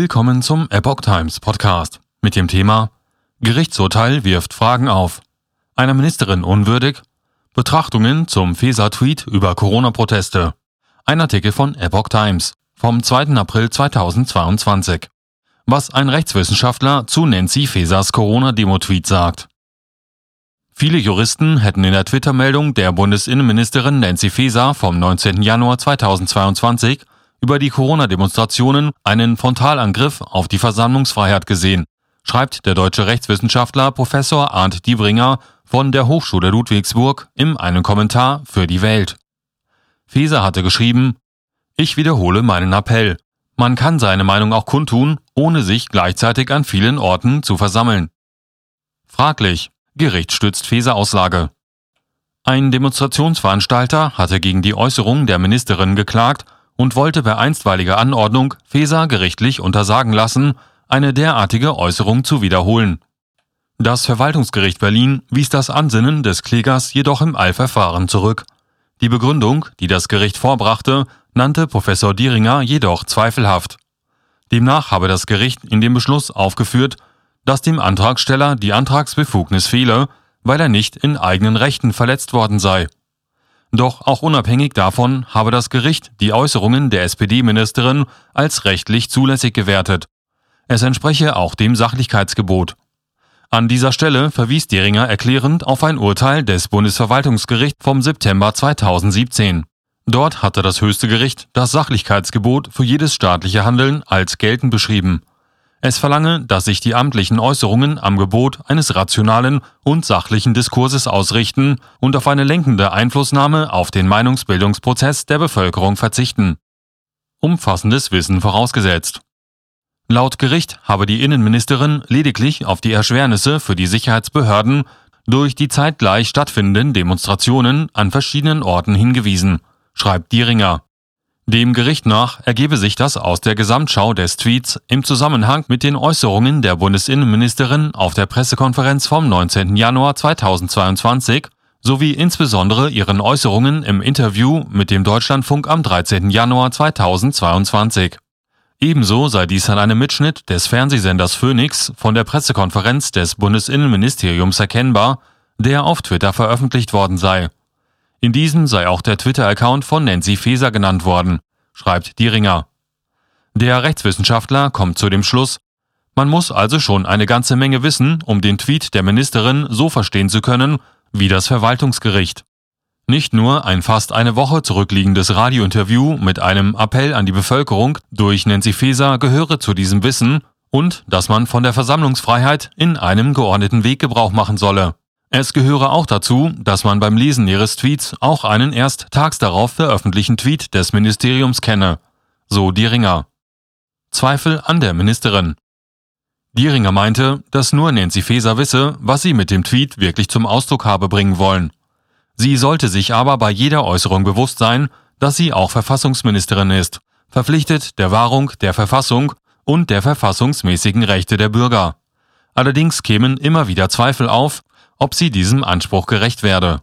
Willkommen zum Epoch Times Podcast mit dem Thema Gerichtsurteil wirft Fragen auf. Einer Ministerin unwürdig? Betrachtungen zum Feser-Tweet über Corona-Proteste. Ein Artikel von Epoch Times vom 2. April 2022. Was ein Rechtswissenschaftler zu Nancy Fesers Corona-Demo-Tweet sagt. Viele Juristen hätten in der Twitter-Meldung der Bundesinnenministerin Nancy Faeser vom 19. Januar 2022 über die Corona-Demonstrationen einen Frontalangriff auf die Versammlungsfreiheit gesehen, schreibt der deutsche Rechtswissenschaftler Professor Arndt Diebringer von der Hochschule Ludwigsburg in einem Kommentar für die Welt. Feser hatte geschrieben, ich wiederhole meinen Appell. Man kann seine Meinung auch kundtun, ohne sich gleichzeitig an vielen Orten zu versammeln. Fraglich. Gericht stützt Feser Aussage. Ein Demonstrationsveranstalter hatte gegen die Äußerung der Ministerin geklagt und wollte per einstweiliger Anordnung Feser gerichtlich untersagen lassen, eine derartige Äußerung zu wiederholen. Das Verwaltungsgericht Berlin wies das Ansinnen des Klägers jedoch im Eilverfahren zurück. Die Begründung, die das Gericht vorbrachte, nannte Professor Dieringer jedoch zweifelhaft. Demnach habe das Gericht in dem Beschluss aufgeführt, dass dem Antragsteller die Antragsbefugnis fehle, weil er nicht in eigenen Rechten verletzt worden sei. Doch auch unabhängig davon habe das Gericht die Äußerungen der SPD-Ministerin als rechtlich zulässig gewertet. Es entspreche auch dem Sachlichkeitsgebot. An dieser Stelle verwies Deringer erklärend auf ein Urteil des Bundesverwaltungsgerichts vom September 2017. Dort hatte das höchste Gericht das Sachlichkeitsgebot für jedes staatliche Handeln als geltend beschrieben. Es verlange, dass sich die amtlichen Äußerungen am Gebot eines rationalen und sachlichen Diskurses ausrichten und auf eine lenkende Einflussnahme auf den Meinungsbildungsprozess der Bevölkerung verzichten. Umfassendes Wissen vorausgesetzt. Laut Gericht habe die Innenministerin lediglich auf die Erschwernisse für die Sicherheitsbehörden durch die zeitgleich stattfindenden Demonstrationen an verschiedenen Orten hingewiesen, schreibt Dieringer. Dem Gericht nach ergebe sich das aus der Gesamtschau des Tweets im Zusammenhang mit den Äußerungen der Bundesinnenministerin auf der Pressekonferenz vom 19. Januar 2022 sowie insbesondere ihren Äußerungen im Interview mit dem Deutschlandfunk am 13. Januar 2022. Ebenso sei dies an einem Mitschnitt des Fernsehsenders Phoenix von der Pressekonferenz des Bundesinnenministeriums erkennbar, der auf Twitter veröffentlicht worden sei. In diesem sei auch der Twitter-Account von Nancy Faeser genannt worden, schreibt Dieringer. Der Rechtswissenschaftler kommt zu dem Schluss, man muss also schon eine ganze Menge wissen, um den Tweet der Ministerin so verstehen zu können wie das Verwaltungsgericht. Nicht nur ein fast eine Woche zurückliegendes Radiointerview mit einem Appell an die Bevölkerung durch Nancy Faeser gehöre zu diesem Wissen und dass man von der Versammlungsfreiheit in einem geordneten Weg Gebrauch machen solle. Es gehöre auch dazu, dass man beim Lesen ihres Tweets auch einen erst tags darauf veröffentlichten Tweet des Ministeriums kenne, so Dieringer. Zweifel an der Ministerin. Dieringer meinte, dass nur Nancy Faeser wisse, was sie mit dem Tweet wirklich zum Ausdruck habe bringen wollen. Sie sollte sich aber bei jeder Äußerung bewusst sein, dass sie auch Verfassungsministerin ist, verpflichtet der Wahrung der Verfassung und der verfassungsmäßigen Rechte der Bürger. Allerdings kämen immer wieder Zweifel auf, ob sie diesem Anspruch gerecht werde.